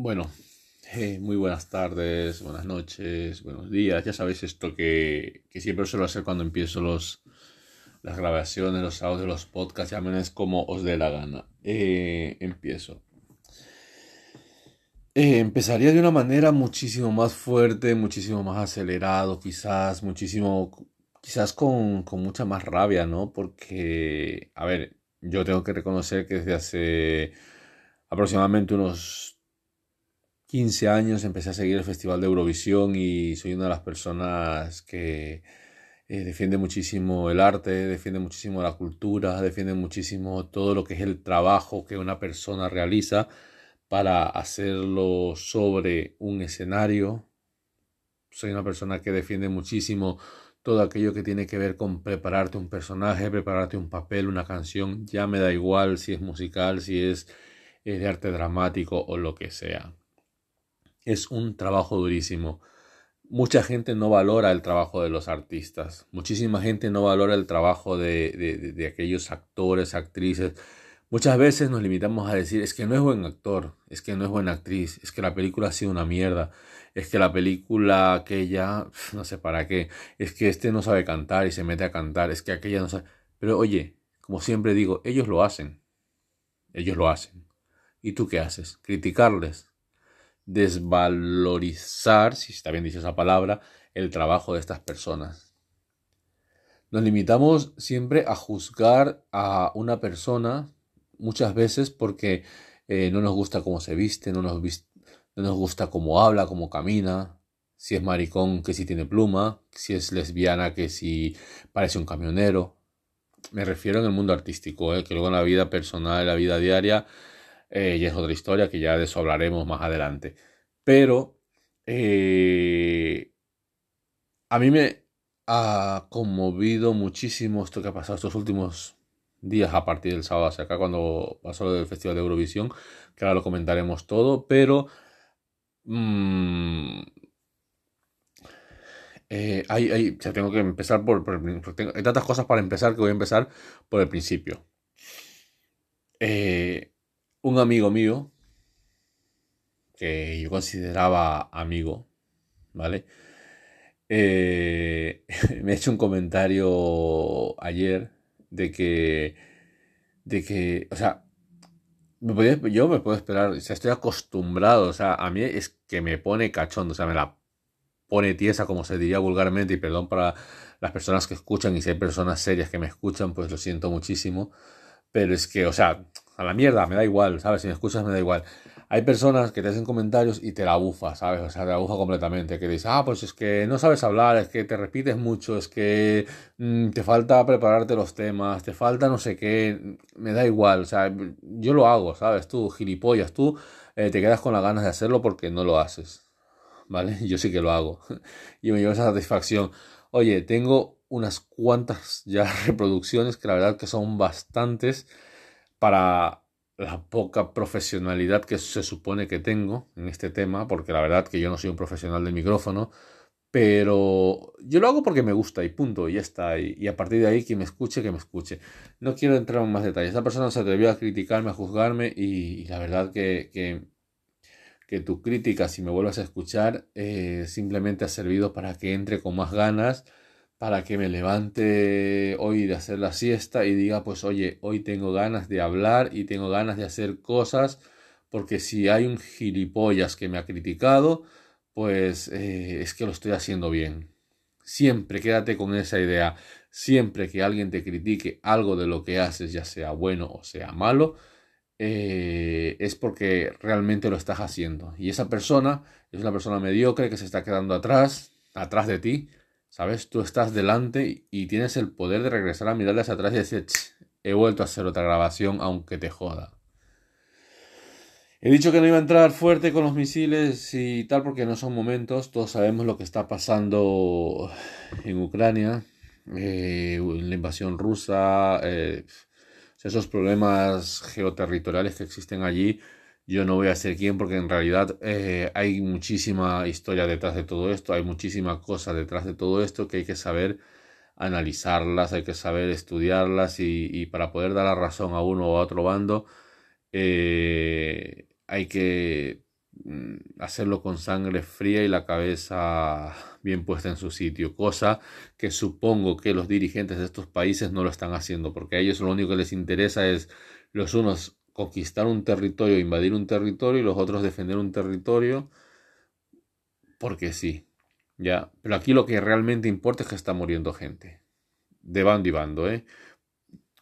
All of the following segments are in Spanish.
Bueno, eh, muy buenas tardes, buenas noches, buenos días. Ya sabéis esto que, que siempre suelo hacer cuando empiezo los, las grabaciones, los audios, los podcasts, es como os dé la gana. Eh, empiezo. Eh, empezaría de una manera muchísimo más fuerte, muchísimo más acelerado, quizás, muchísimo, quizás con, con mucha más rabia, ¿no? Porque, a ver, yo tengo que reconocer que desde hace aproximadamente unos 15 años empecé a seguir el Festival de Eurovisión y soy una de las personas que eh, defiende muchísimo el arte, defiende muchísimo la cultura, defiende muchísimo todo lo que es el trabajo que una persona realiza para hacerlo sobre un escenario. Soy una persona que defiende muchísimo todo aquello que tiene que ver con prepararte un personaje, prepararte un papel, una canción, ya me da igual si es musical, si es eh, de arte dramático o lo que sea es un trabajo durísimo. Mucha gente no valora el trabajo de los artistas, muchísima gente no valora el trabajo de, de, aquellos actores, actrices. Muchas veces nos limitamos a decir, es que no es buen actor, es que no es buena actriz, es que la película ha sido una mierda, es que la película aquella, no sé para qué, es que este no sabe cantar y se mete a cantar, es que aquella no sabe... Pero oye, como siempre digo, ellos lo hacen, ellos lo hacen. ¿Y tú qué haces? Criticarles, desvalorizar, si está bien dicho esa palabra, el trabajo de estas personas. Nos limitamos siempre a juzgar a una persona muchas veces porque eh, no nos gusta cómo se viste, no nos, no nos gusta cómo habla, cómo camina, si es maricón que si tiene pluma, si es lesbiana que si parece un camionero. Me refiero en el mundo artístico, eh, que luego en la vida personal, en la vida diaria, eh, y es otra historia que ya de eso hablaremos más adelante. Pero eh, a mí me ha conmovido muchísimo esto que ha pasado estos últimos días a partir del sábado hacia acá cuando pasó lo del Festival de Eurovisión, que ahora lo comentaremos todo, pero mmm, hay, tengo que empezar por, hay tantas cosas para empezar que voy a empezar por el principio. Eh, un amigo mío, que yo consideraba amigo, ¿vale? Eh, me ha hecho un comentario ayer de que, de que, o sea, yo me puedo esperar, o sea, estoy acostumbrado, o sea, a mí es que me pone cachondo, o sea, me la pone tiesa, como se diría vulgarmente, y perdón para las personas que escuchan, y si hay personas serias que me escuchan, pues lo siento muchísimo, pero es que, o sea, a la mierda, me da igual, ¿sabes? Si me escuchas me da igual. Hay personas que te hacen comentarios y te la bufa, ¿sabes? O sea, te la bufa completamente. Que dices, ah, pues es que no sabes hablar, es que te repites mucho, es que mm, te falta prepararte los temas, te falta no sé qué, me da igual, o sea, yo lo hago, ¿sabes? Tú, gilipollas, tú eh, te quedas con las ganas de hacerlo porque no lo haces, ¿vale? Yo sí que lo hago y me lleva esa satisfacción. Oye, tengo unas cuantas ya reproducciones que la verdad que son bastantes para la poca profesionalidad que se supone que tengo en este tema, porque la verdad que yo no soy un profesional del micrófono, pero yo lo hago porque me gusta y punto, y ya está. Y, a partir de ahí, quien me escuche, que me escuche. No quiero entrar en más detalles. Esta persona se atrevió a criticarme, a juzgarme, y, la verdad que, que, que, tu crítica, si me vuelvas a escuchar, eh, simplemente ha servido para que entre con más ganas para que me levante hoy de hacer la siesta y diga, pues oye, hoy tengo ganas de hablar y tengo ganas de hacer cosas, porque si hay un gilipollas que me ha criticado, pues eh, es que lo estoy haciendo bien. Siempre quédate con esa idea. Siempre que alguien te critique algo de lo que haces, ya sea bueno o sea malo, eh, es porque realmente lo estás haciendo. Y esa persona es una persona mediocre que se está quedando atrás, atrás de ti, ¿Sabes? Tú estás delante y tienes el poder de regresar a mirarle hacia atrás y decir, he vuelto a hacer otra grabación aunque te joda. He dicho que no iba a entrar fuerte con los misiles y tal porque no son momentos. Todos sabemos lo que está pasando en Ucrania, eh, la invasión rusa, eh, esos problemas geoterritoriales que existen allí yo no voy a ser quien porque en realidad eh, hay muchísima historia detrás de todo esto, hay muchísima cosa detrás de todo esto que hay que saber analizarlas, hay que saber estudiarlas y, para poder dar la razón a uno o a otro bando eh, hay que mm, hacerlo con sangre fría y la cabeza bien puesta en su sitio, cosa que supongo que los dirigentes de estos países no lo están haciendo, porque a ellos lo único que les interesa es los unos conquistar un territorio, invadir un territorio y los otros defender un territorio, porque sí, ya, pero aquí lo que realmente importa es que está muriendo gente, de bando y bando, ¿eh?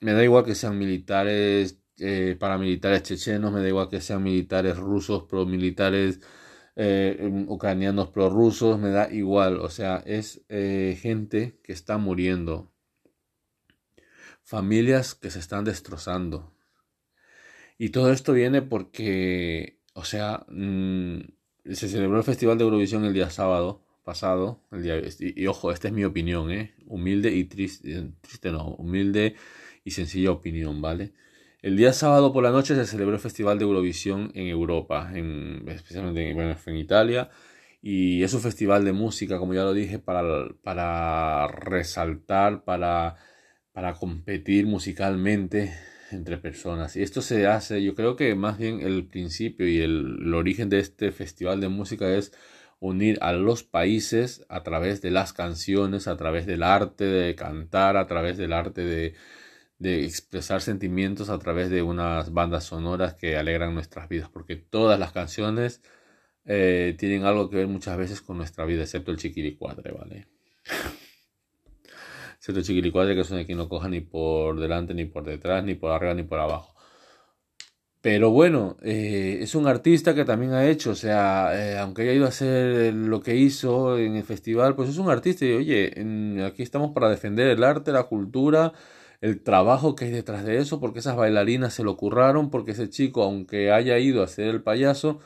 Me da igual que sean militares eh, paramilitares chechenos, me da igual que sean militares rusos, pro militares eh, em, ucranianos prorrusos, me da igual, o sea, es eh, gente que está muriendo, familias que se están destrozando. Y todo esto viene porque, o sea, mm, se celebró el Festival de Eurovisión el día sábado pasado, el día, y, y ojo, esta es mi opinión, ¿eh? humilde y triste, triste no, humilde y sencilla opinión, ¿vale? El día sábado por la noche se celebró el Festival de Eurovisión en Europa, en, especialmente en, Italia. Y es un festival de música, como ya lo dije, para, para resaltar, para, para competir musicalmente entre personas. Y esto se hace, yo creo que más bien el principio y el, origen de este festival de música es unir a los países a través de las canciones, a través del arte de cantar, a través del arte de, de expresar sentimientos a través de unas bandas sonoras que alegran nuestras vidas, porque todas las canciones eh, tienen algo que ver muchas veces con nuestra vida, excepto el chiquilicuadre, ¿vale? excepto el chiquilicuadre que es de que no coja ni por delante, ni por detrás, ni por arriba, ni por abajo. Pero bueno, eh, es un artista que también ha hecho, o sea, eh, aunque haya ido a hacer lo que hizo en el festival, pues es un artista y oye, aquí estamos para defender el arte, la cultura, el trabajo que hay detrás de eso, porque esas bailarinas se lo curraron, porque ese chico, aunque haya ido a ser el payaso,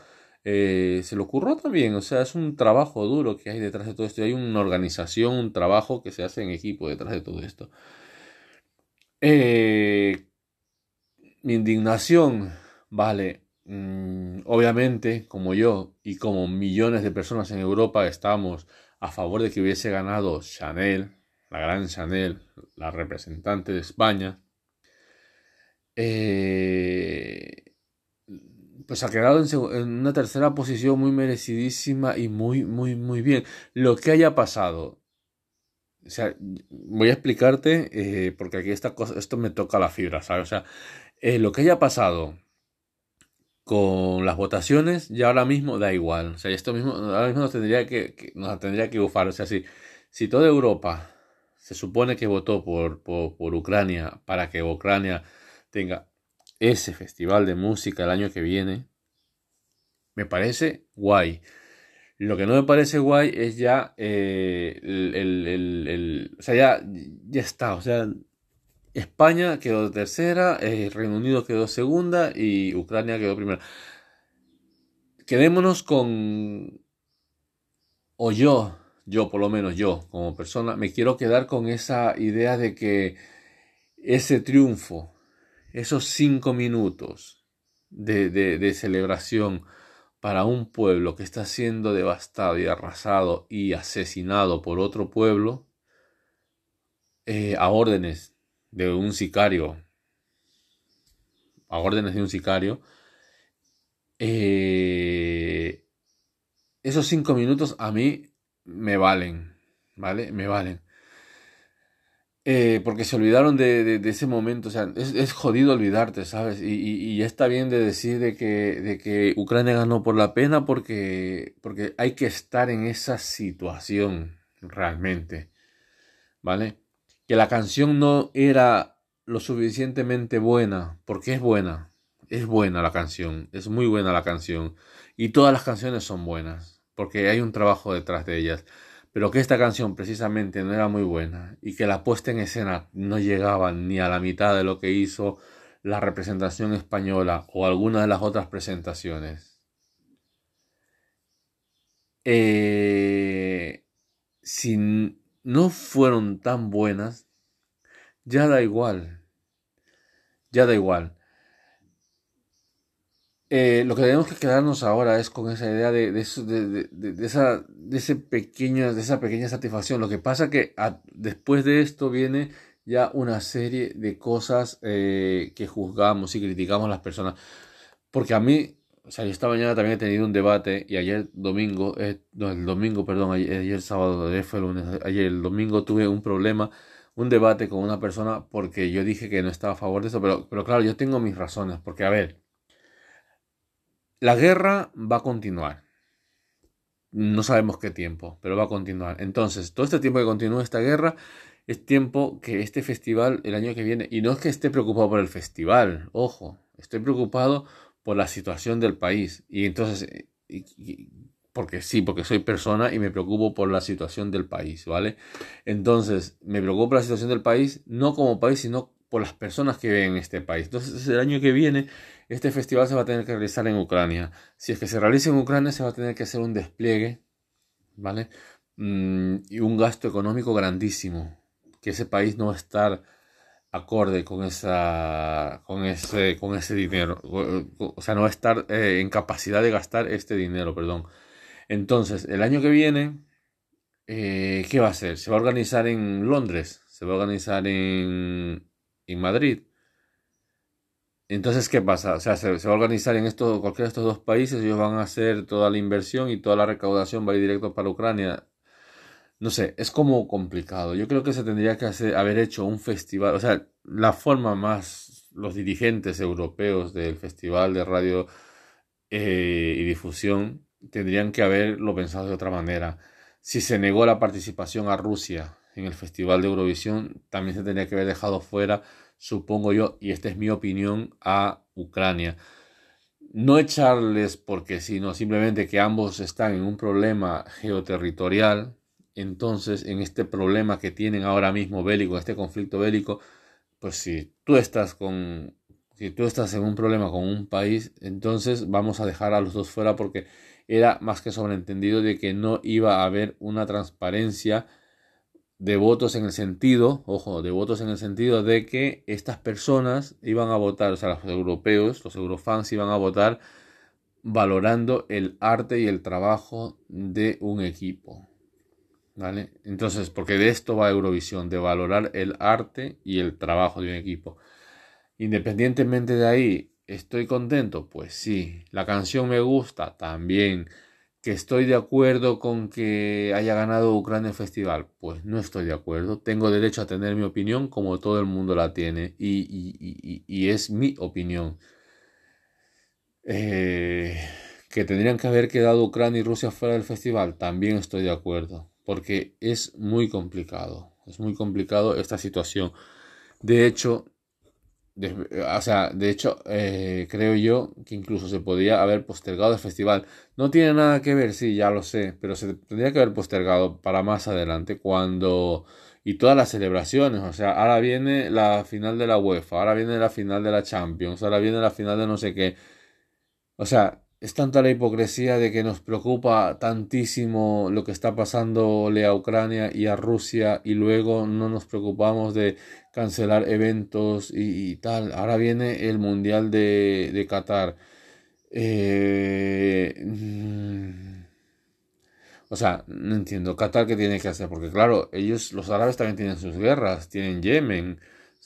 eh, se lo curró también. O sea, es un trabajo duro que hay detrás de todo esto. Hay una organización, un trabajo que se hace en equipo detrás de todo esto. Eh, mi indignación, vale, mm, obviamente, como yo y como millones de personas en Europa estamos a favor de que hubiese ganado Chanel, la gran Chanel, la representante de España, eh, pues ha quedado en, una tercera posición muy merecidísima y muy, muy, muy bien. Lo que haya pasado, o sea, voy a explicarte, eh, porque aquí esta cosa, esto me toca la fibra, ¿sabes? O sea, eh, lo que haya pasado con las votaciones ya ahora mismo da igual. O sea, esto mismo, ahora mismo nos tendría que, nos tendría que bufar. O sea, si, si toda Europa se supone que votó por, por, Ucrania para que Ucrania tenga ese festival de música el año que viene, me parece guay. Lo que no me parece guay es ya eh, el, O sea, ya, ya está. O sea, España quedó tercera, eh, Reino Unido quedó segunda y Ucrania quedó primera. Quedémonos con... O yo, yo por lo menos yo como persona, me quiero quedar con esa idea de que ese triunfo, esos cinco minutos de, de, celebración para un pueblo que está siendo devastado y arrasado y asesinado por otro pueblo, eh, a órdenes de un sicario, a órdenes de un sicario, eh, esos cinco minutos a mí me valen, ¿vale? Me valen. Eh, porque se olvidaron de, ese momento, o sea, es, jodido olvidarte, ¿sabes? Y, ya está bien de decir de que, de que Ucrania ganó por la pena porque, porque hay que estar en esa situación realmente, ¿vale? Que la canción no era lo suficientemente buena, porque es buena, es buena la canción, es muy buena la canción, y todas las canciones son buenas porque hay un trabajo detrás de ellas. Pero que esta canción precisamente no era muy buena y que la puesta en escena no llegaba ni a la mitad de lo que hizo la representación española o alguna de las otras presentaciones. Eh, si no fueron tan buenas, ya da igual. Ya da igual. Eh, lo que tenemos que quedarnos ahora es con esa idea de, de, esa, de, ese pequeño, de esa pequeña satisfacción. Lo que pasa que después de esto viene ya una serie de cosas eh, que juzgamos y criticamos a las personas. Porque a mí, o sea, yo esta mañana también he tenido un debate y ayer domingo, eh, no, el domingo, perdón, ayer, sábado, ayer fue el lunes, ayer el domingo tuve un problema, un debate con una persona porque yo dije que no estaba a favor de eso, pero, pero claro, yo tengo mis razones, porque a ver, la guerra va a continuar. No sabemos qué tiempo, pero va a continuar. Entonces, todo este tiempo que continúa esta guerra, es tiempo que este festival el año que viene, y no es que esté preocupado por el festival, ojo, estoy preocupado por la situación del país. Y entonces, porque sí, porque soy persona y me preocupo por la situación del país, ¿vale? Entonces, me preocupo por la situación del país, no como país, sino por las personas que viven en este país. Entonces, el año que viene, este festival se va a tener que realizar en Ucrania. Si es que se realiza en Ucrania, se va a tener que hacer un despliegue, ¿vale? Mm, y un gasto económico grandísimo, que ese país no va a estar acorde con esa con ese con ese dinero. O, sea no va a estar eh, en capacidad de gastar este dinero perdón. Entonces el año que viene eh, qué va a hacer se va a organizar en Londres se va a organizar en en Madrid entonces qué pasa o sea se, va a organizar en esto cualquiera de estos dos países ellos van a hacer toda la inversión y toda la recaudación va ir directo para Ucrania no sé, es como complicado. Yo creo que se tendría que hacer, haber hecho un festival, o sea, la forma más, los dirigentes europeos del Festival de Radio eh, y Difusión tendrían que haberlo pensado de otra manera. Si se negó la participación a Rusia en el Festival de Eurovisión, también se tendría que haber dejado fuera, supongo yo, y esta es mi opinión, a Ucrania. No echarles porque sino simplemente que ambos están en un problema geoterritorial entonces en este problema que tienen ahora mismo bélico, este conflicto bélico, pues si tú estás con si tú estás en un problema con un país, entonces vamos a dejar a los dos fuera porque era más que sobreentendido de que no iba a haber una transparencia de votos en el sentido, ojo, de votos en el sentido de que estas personas iban a votar, o sea, los europeos, los eurofans iban a votar valorando el arte y el trabajo de un equipo. ¿Vale? Entonces, porque de esto va Eurovisión, de valorar el arte y el trabajo de un equipo. Independientemente de ahí, ¿estoy contento? Pues sí. ¿La canción me gusta? También. ¿Que estoy de acuerdo con que haya ganado Ucrania el festival? Pues no estoy de acuerdo. Tengo derecho a tener mi opinión como todo el mundo la tiene. Y, es mi opinión. Eh, que tendrían que haber quedado Ucrania y Rusia fuera del festival. También estoy de acuerdo porque es muy complicado, es muy complicado esta situación. De hecho, o sea, de hecho, eh, creo yo que incluso se podría haber postergado el festival. No tiene nada que ver, sí, ya lo sé, pero se tendría que haber postergado para más adelante cuando... Y todas las celebraciones, o sea, ahora viene la final de la UEFA, ahora viene la final de la Champions, ahora viene la final de no sé qué. O sea, es tanta la hipocresía de que nos preocupa tantísimo lo que está pasándole a Ucrania y a Rusia y luego no nos preocupamos de cancelar eventos y, tal. Ahora viene el Mundial de, de Qatar. Eh, mm, o sea, no entiendo. Qatar qué tiene que hacer, porque claro, ellos, los árabes también tienen sus guerras, tienen Yemen,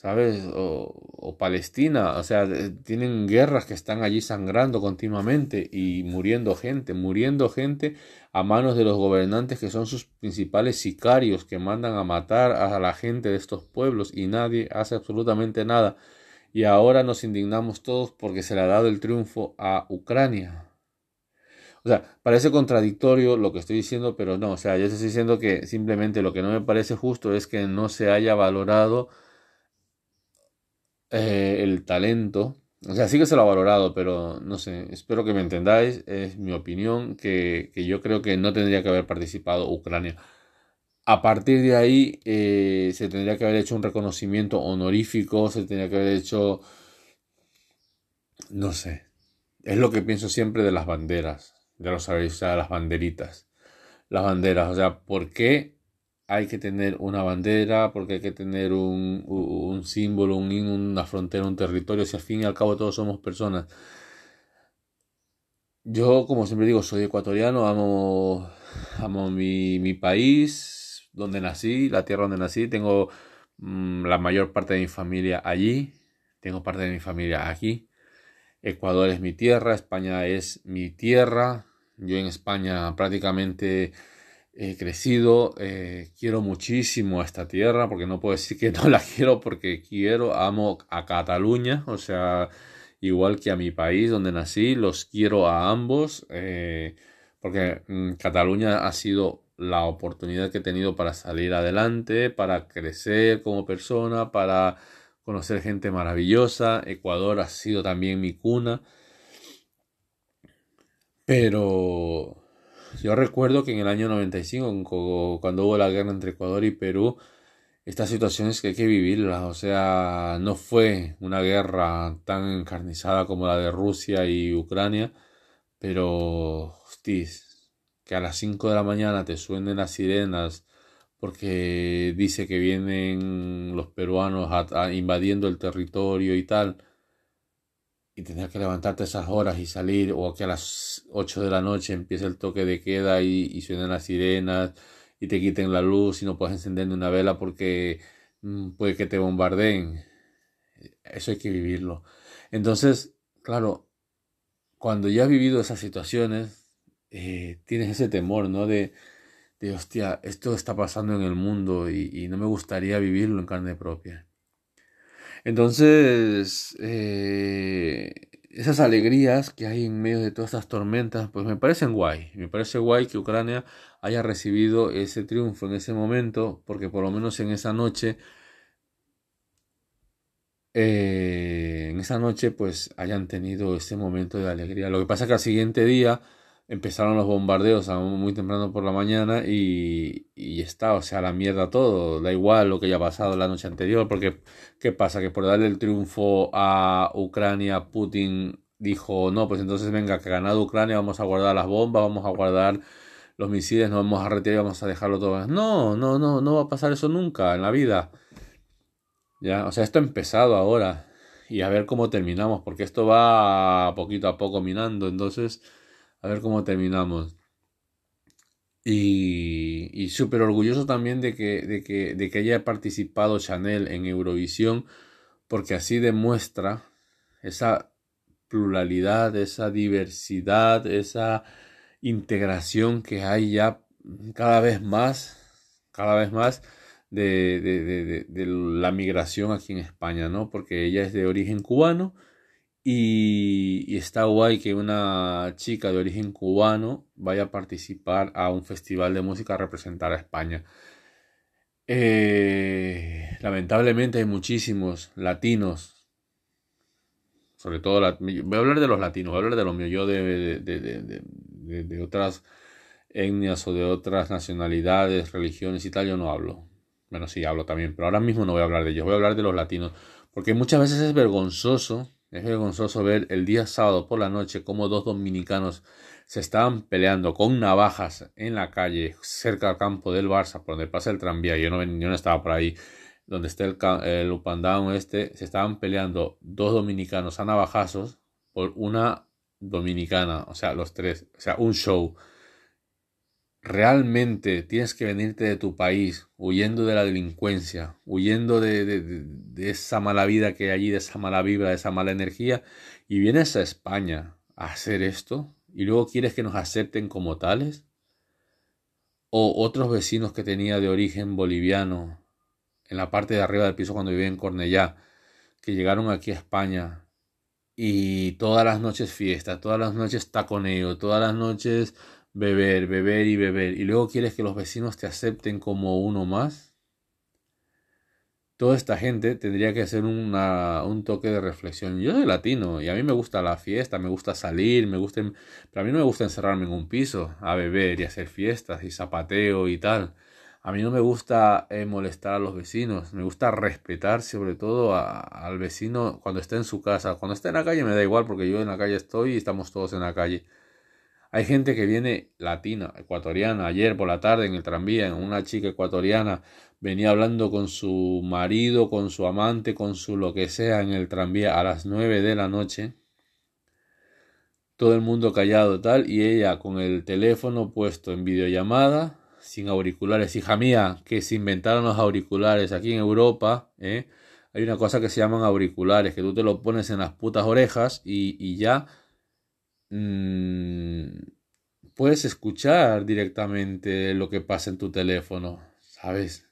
¿sabes? O, Palestina, o sea, tienen guerras que están allí sangrando continuamente y muriendo gente, muriendo gente a manos de los gobernantes que son sus principales sicarios que mandan a matar a la gente de estos pueblos y nadie hace absolutamente nada. Y ahora nos indignamos todos porque se le ha dado el triunfo a Ucrania. O sea, parece contradictorio lo que estoy diciendo, pero no, o sea, yo estoy diciendo que simplemente lo que no me parece justo es que no se haya valorado eh, el talento. O sea, sí que se lo ha valorado, pero no sé, espero que me entendáis. Es mi opinión que, yo creo que no tendría que haber participado Ucrania. A partir de ahí eh, se tendría que haber hecho un reconocimiento honorífico, se tendría que haber hecho... No sé. Es lo que pienso siempre de las banderas. Ya lo sabéis, o sea, las banderitas. Las banderas, o sea, ¿por qué hay que tener una bandera, porque hay que tener un, un símbolo, un, una frontera, un territorio, si al fin y al cabo todos somos personas. Yo, como siempre digo, soy ecuatoriano, amo, amo mi, mi país, donde nací, la tierra donde nací, tengo mm, la mayor parte de mi familia allí, tengo parte de mi familia aquí. Ecuador es mi tierra, España es mi tierra. Yo en España prácticamente he crecido, eh, quiero muchísimo a esta tierra, porque no puedo decir que no la quiero, porque quiero, amo a Cataluña, o sea, igual que a mi país donde nací, los quiero a ambos, eh, porque mm, Cataluña ha sido la oportunidad que he tenido para salir adelante, para crecer como persona, para conocer gente maravillosa. Ecuador ha sido también mi cuna. Pero yo recuerdo que en el año 95, cuando hubo la guerra entre Ecuador y Perú, estas situaciones que hay que vivirlas. O sea, no fue una guerra tan encarnizada como la de Rusia y Ucrania, pero, hostis, que a las 5 de la mañana te suenen las sirenas porque dice que vienen los peruanos invadiendo el territorio y tal y tener que levantarte esas horas y salir, o que a las 8 de la noche empiece el toque de queda y, y suenen las sirenas y te quiten la luz y no puedes encender una vela porque mm, puede que te bombardeen. Eso hay que vivirlo. Entonces, claro, cuando ya has vivido esas situaciones, eh, tienes ese temor, ¿no? De, de, hostia, esto está pasando en el mundo y, y no me gustaría vivirlo en carne propia. Entonces, eh, esas alegrías que hay en medio de todas estas tormentas, pues me parecen guay. Me parece guay que Ucrania haya recibido ese triunfo en ese momento, porque por lo menos en esa noche, eh, en esa noche, pues hayan tenido ese momento de alegría. Lo que pasa es que al siguiente día empezaron los bombardeos muy temprano por la mañana y, y está, o sea, la mierda todo, da igual lo que haya pasado la noche anterior, porque ¿qué pasa? Que por darle el triunfo a Ucrania, Putin dijo, no, pues entonces venga, que ha ganado Ucrania, vamos a guardar las bombas, vamos a guardar los misiles, nos vamos a retirar y vamos a dejarlo todo. No, no, no, no va a pasar eso nunca en la vida. Ya, o sea, esto ha empezado ahora y a ver cómo terminamos, porque esto va poquito a poco minando, entonces a ver cómo terminamos. Y, y súper orgulloso también de que, de, que, de que haya participado Chanel en Eurovisión, porque así demuestra esa pluralidad, esa diversidad, esa integración que hay ya cada vez más, cada vez más de, de, de, la migración aquí en España, ¿no? Porque ella es de origen cubano y, está guay que una chica de origen cubano vaya a participar a un festival de música a representar a España. Eh, lamentablemente hay muchísimos latinos, sobre todo, voy a hablar de los latinos, voy a hablar de los míos, yo de, de, otras etnias o de otras nacionalidades, religiones y tal, yo no hablo. Bueno, sí hablo también, pero ahora mismo no voy a hablar de ellos, voy a hablar de los latinos, porque muchas veces es vergonzoso es vergonzoso ver el día sábado por la noche como dos dominicanos se estaban peleando con navajas en la calle cerca del campo del Barça, por donde pasa el tranvía. Yo no, yo no estaba por ahí, donde está el, el Upandown este. Se estaban peleando dos dominicanos a navajazos por una dominicana, o sea, los tres, o sea, un show realmente tienes que venirte de tu país huyendo de la delincuencia, huyendo de, esa mala vida que hay allí, de esa mala vibra, de esa mala energía, y vienes a España a hacer esto, y luego quieres que nos acepten como tales, o otros vecinos que tenía de origen boliviano, en la parte de arriba del piso cuando vivía en Cornellá, que llegaron aquí a España y todas las noches fiesta, todas las noches taconeo, todas las noches beber, beber y beber, y luego quieres que los vecinos te acepten como uno más, toda esta gente tendría que hacer una, un toque de reflexión. Yo soy latino y a mí me gusta la fiesta, me gusta salir, me gusta, pero a mí no me gusta encerrarme en un piso a beber y hacer fiestas y zapateo y tal. A mí no me gusta eh, molestar a los vecinos, me gusta respetar sobre todo al vecino cuando está en su casa. Cuando está en la calle me da igual porque yo en la calle estoy y estamos todos en la calle. Hay gente que viene latina, ecuatoriana. Ayer por la tarde en el tranvía, una chica ecuatoriana venía hablando con su marido, con su amante, con su lo que sea en el tranvía a las nueve de la noche. Todo el mundo callado tal y ella con el teléfono puesto en videollamada, sin auriculares. Hija mía, que se inventaron los auriculares aquí en Europa, ¿eh? hay una cosa que se llaman auriculares, que tú te lo pones en las putas orejas y, ya mm, puedes escuchar directamente lo que pasa en tu teléfono, ¿sabes?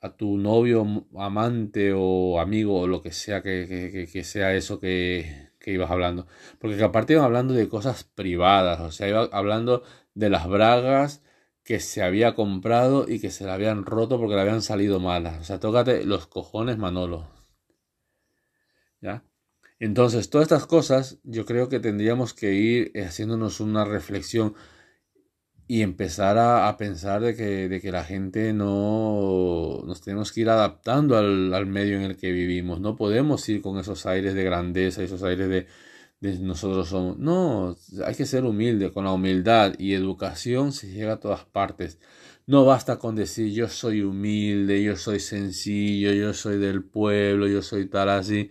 A tu novio, amante o amigo o lo que sea que, que sea eso que, que ibas hablando. Porque aparte iban hablando de cosas privadas, o sea, iba hablando de las bragas que se había comprado y que se le habían roto porque le habían salido malas. O sea, tócate los cojones, Manolo. ¿Ya? Entonces, todas estas cosas yo creo que tendríamos que ir haciéndonos una reflexión y empezar a, pensar de que, de que, la gente no nos tenemos que ir adaptando al, al, medio en el que vivimos. No podemos ir con esos aires de grandeza, esos aires de, de nosotros somos. No, hay que ser humilde. Con la humildad y educación se llega a todas partes. No basta con decir yo soy humilde, yo soy sencillo, yo soy del pueblo, yo soy tal así.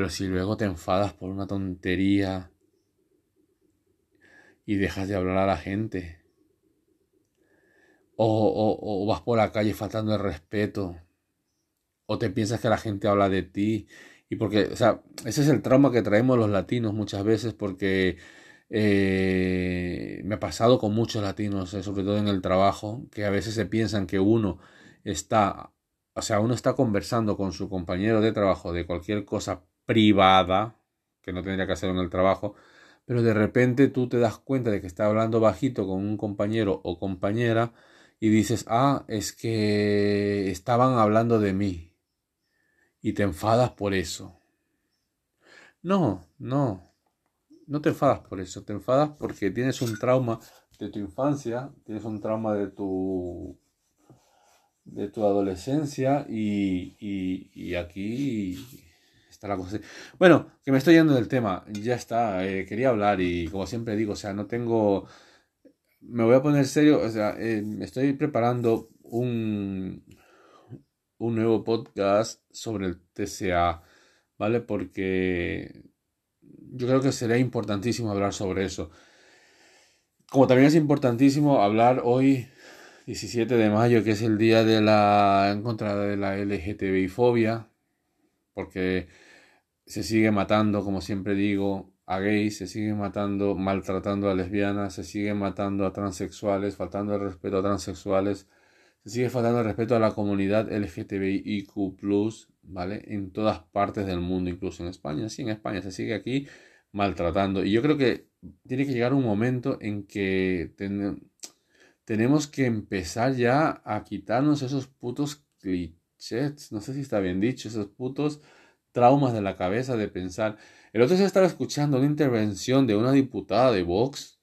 Pero si luego te enfadas por una tontería y dejas de hablar a la gente o, vas por la calle faltando el respeto, o te piensas que la gente habla de ti, y porque, o sea, ese es el trauma que traemos los latinos muchas veces, porque eh, me ha pasado con muchos latinos, eh, sobre todo en el trabajo, que a veces se piensan que uno está, o sea, uno está conversando con su compañero de trabajo de cualquier cosa privada, que no tendría que hacer en el trabajo, pero de repente tú te das cuenta de que está hablando bajito con un compañero o compañera, y dices, ah, es que estaban hablando de mí y te enfadas por eso. No, no, no te enfadas por eso, te enfadas porque tienes un trauma de tu infancia, tienes un trauma de tu de tu adolescencia y, y, aquí Bueno, que me estoy yendo del tema, ya está, eh, quería hablar y como siempre digo, o sea, no tengo me voy a poner serio, o sea, eh, estoy preparando un, un nuevo podcast sobre el TCA, ¿vale? Porque yo creo que sería importantísimo hablar sobre eso. Como también es importantísimo hablar hoy, 17 de mayo, que es el día de la en contra de la LGTBI fobia, porque se sigue matando, como siempre digo, a gays, se sigue matando, maltratando a lesbianas, se sigue matando a transexuales, faltando el respeto a transexuales, se sigue faltando el respeto a la comunidad LGTBIQ, ¿vale? En todas partes del mundo, incluso en España. Sí, en España se sigue aquí maltratando. Y yo creo que tiene que llegar un momento en que tenemos que empezar ya a quitarnos esos putos clichés, no sé si está bien dicho, esos putos traumas de la cabeza de pensar el otro día estaba escuchando una intervención de una diputada de Vox,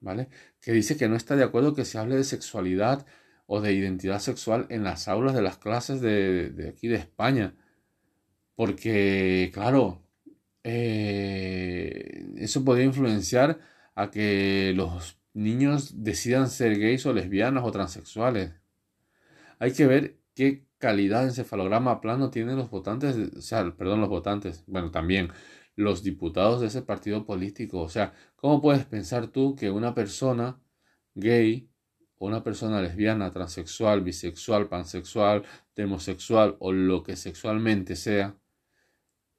¿vale? Que dice que no está de acuerdo que se hable de sexualidad o de identidad sexual en las aulas de las clases de, aquí de España. Porque, claro, eh, eso podría influenciar a que los niños decidan ser gays o lesbianas o transexuales. Hay que ver qué calidad de encefalograma plano tienen los votantes, o sea, perdón, los votantes, bueno, también los diputados de ese partido político. O sea, ¿cómo puedes pensar tú que una persona gay una persona lesbiana, transexual, bisexual, pansexual, homosexual o lo que sexualmente sea,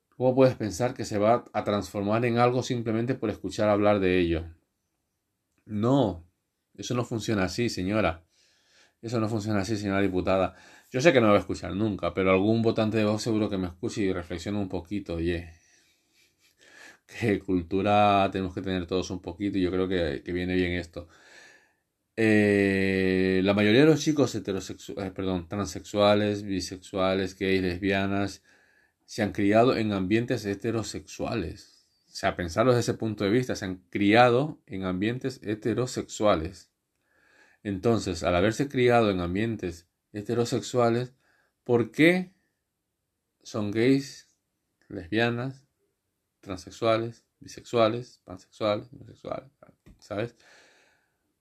¿cómo puedes pensar que se va a transformar en algo simplemente por escuchar hablar de ello? No, eso no funciona así, señora. Eso no funciona así, señora diputada. Yo sé que no me va a escuchar nunca, pero algún votante de Vox seguro que me escuche y reflexione un poquito, oye. Que cultura tenemos que tener todos un poquito y yo creo que, viene bien esto. Eh, la mayoría de los chicos heterosexuales, eh, perdón, transexuales, bisexuales, gays, lesbianas, se han criado en ambientes heterosexuales. O sea, pensarlo desde ese punto de vista, se han criado en ambientes heterosexuales. Entonces, al haberse criado en ambientes heterosexuales, ¿por qué son gays, lesbianas, transexuales, bisexuales, pansexuales, homosexuales? ¿Sabes?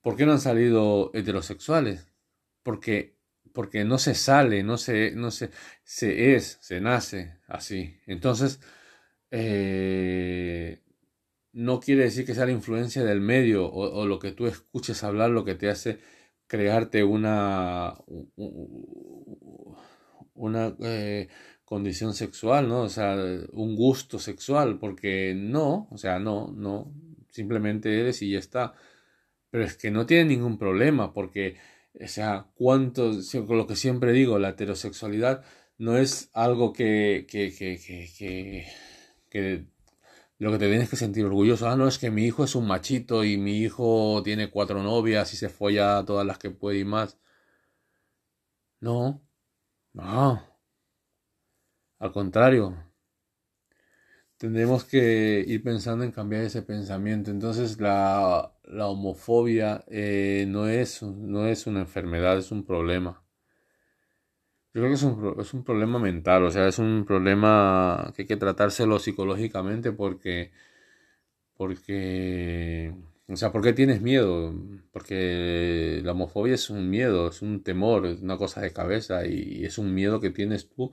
¿Por qué no han salido heterosexuales? Porque, porque no se sale, no se, no se, se es, se nace así. Entonces, eh, no quiere decir que sea la influencia del medio o, o, lo que tú escuches hablar lo que te hace crearte una, una eh, condición sexual, ¿no? O sea, un gusto sexual, porque no, o sea, no, no, simplemente eres y ya está. Pero es que no tiene ningún problema, porque, o sea, cuánto, lo que siempre digo, la heterosexualidad no es algo que, que, que, lo que te tienes que sentir orgulloso. Ah, no, es que mi hijo es un machito y mi hijo tiene cuatro novias y se folla todas las que puede y más. No, no. Al contrario, tendremos que ir pensando en cambiar ese pensamiento. Entonces la, la homofobia eh, no, es, no es una enfermedad, es un problema. Yo creo que es un, es un problema mental, o sea, es un problema que hay que tratárselo psicológicamente porque, porque, o sea, ¿por qué tienes miedo? Porque la homofobia es un miedo, es un temor, es una cosa de cabeza y es un miedo que tienes tú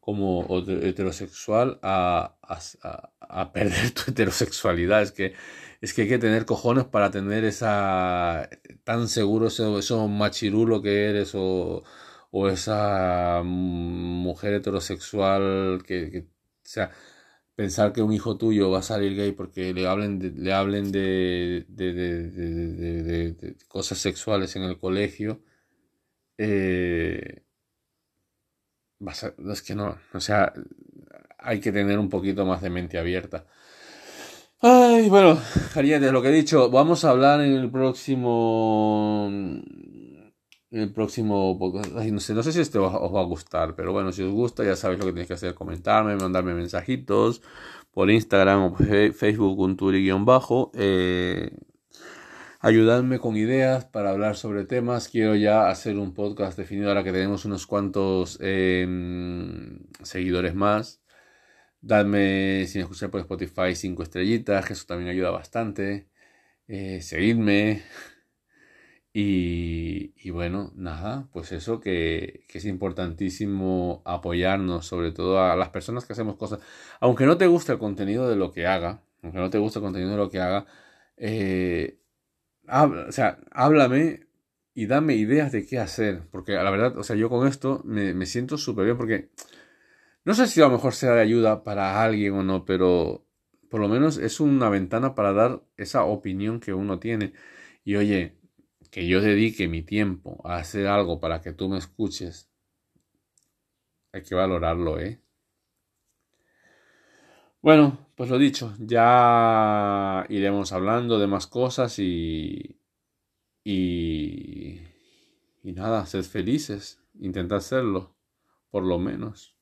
como heterosexual a, a, a perder tu heterosexualidad. Es que, es que hay que tener cojones para tener esa tan seguro eso, eso machirulo que eres o o esa mujer heterosexual que, o sea, pensar que un hijo tuyo va a salir gay porque le hablen de, le hablen de, de, de cosas sexuales en el colegio, eh, es que no, o sea, hay que tener un poquito más de mente abierta. Ay, bueno, de lo que he dicho, vamos a hablar en el próximo el próximo no sé, no sé si este os va a gustar, pero bueno, si os gusta ya sabéis lo que tenéis que hacer, comentarme, mandarme mensajitos por Instagram o Facebook, un bajo eh, ayudarme con ideas para hablar sobre temas. Quiero ya hacer un podcast definido ahora que tenemos unos cuantos em, seguidores más. Dadme, sin escuchar por Spotify, cinco estrellitas, que eso también ayuda bastante. Eh, seguidme. Y, bueno, nada, pues eso que, es importantísimo apoyarnos, sobre todo a las personas que hacemos cosas. Aunque no te guste el contenido de lo que haga, aunque no te guste el contenido de lo que haga, eh, o sea, háblame y dame ideas de qué hacer. Porque la verdad, o sea, yo con esto me, me siento súper bien porque no sé si a lo mejor sea de ayuda para alguien o no, pero por lo menos es una ventana para dar esa opinión que uno tiene. Y oye, que yo dedique mi tiempo a hacer algo para que tú me escuches, hay que valorarlo, ¿eh? Bueno, pues lo dicho, ya iremos hablando de más cosas y... y... y nada, sed felices, intentad serlo, por lo menos.